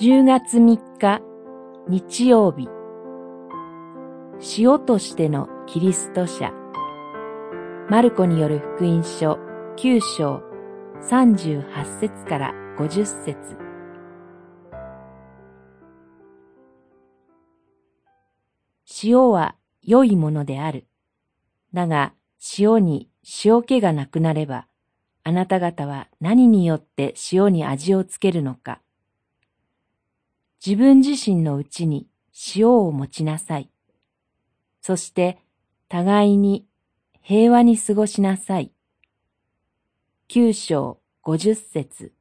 10月3日日曜日塩としてのキリスト者マルコによる福音書9章38節から50節塩は良いものである。だが塩に塩気がなくなれば、あなた方は何によって塩に味をつけるのか。自分自身のうちに塩を持ちなさい。そして互いに平和に過ごしなさい。九章五十節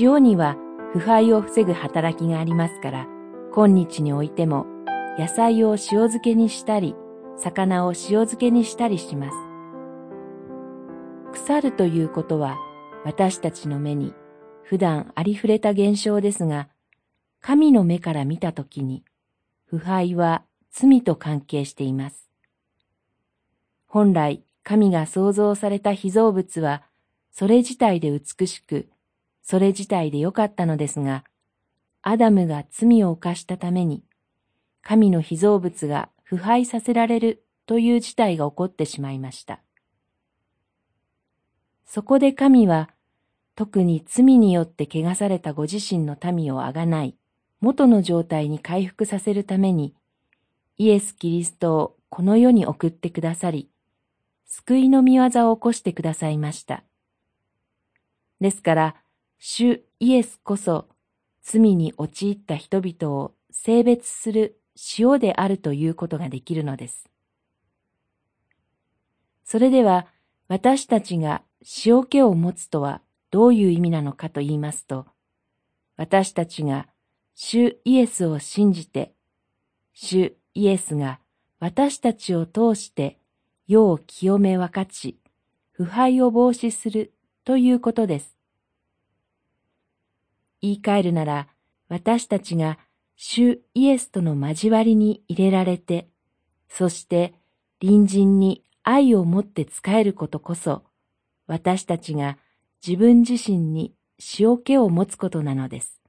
塩には腐敗を防ぐ働きがありますから、今日においても野菜を塩漬けにしたり、魚を塩漬けにしたりします。腐るということは私たちの目に普段ありふれた現象ですが、神の目から見たときに腐敗は罪と関係しています。本来神が創造された被造物はそれ自体で美しく、それ自体で良かったのですが、アダムが罪を犯したために、神の被造物が腐敗させられるという事態が起こってしまいました。そこで神は、特に罪によって汚されたご自身の民をあがない、元の状態に回復させるために、イエス・キリストをこの世に送ってくださり、救いの見業を起こしてくださいました。ですから、主イエスこそ、罪に陥った人々を性別する塩であるということができるのです。それでは、私たちが塩気を持つとはどういう意味なのかと言いますと、私たちが主イエスを信じて、主イエスが私たちを通して世を清め分かち、腐敗を防止するということです。言い換えるなら、私たちが主イエスとの交わりに入れられて、そして隣人に愛を持って仕えることこそ、私たちが自分自身に塩気を持つことなのです。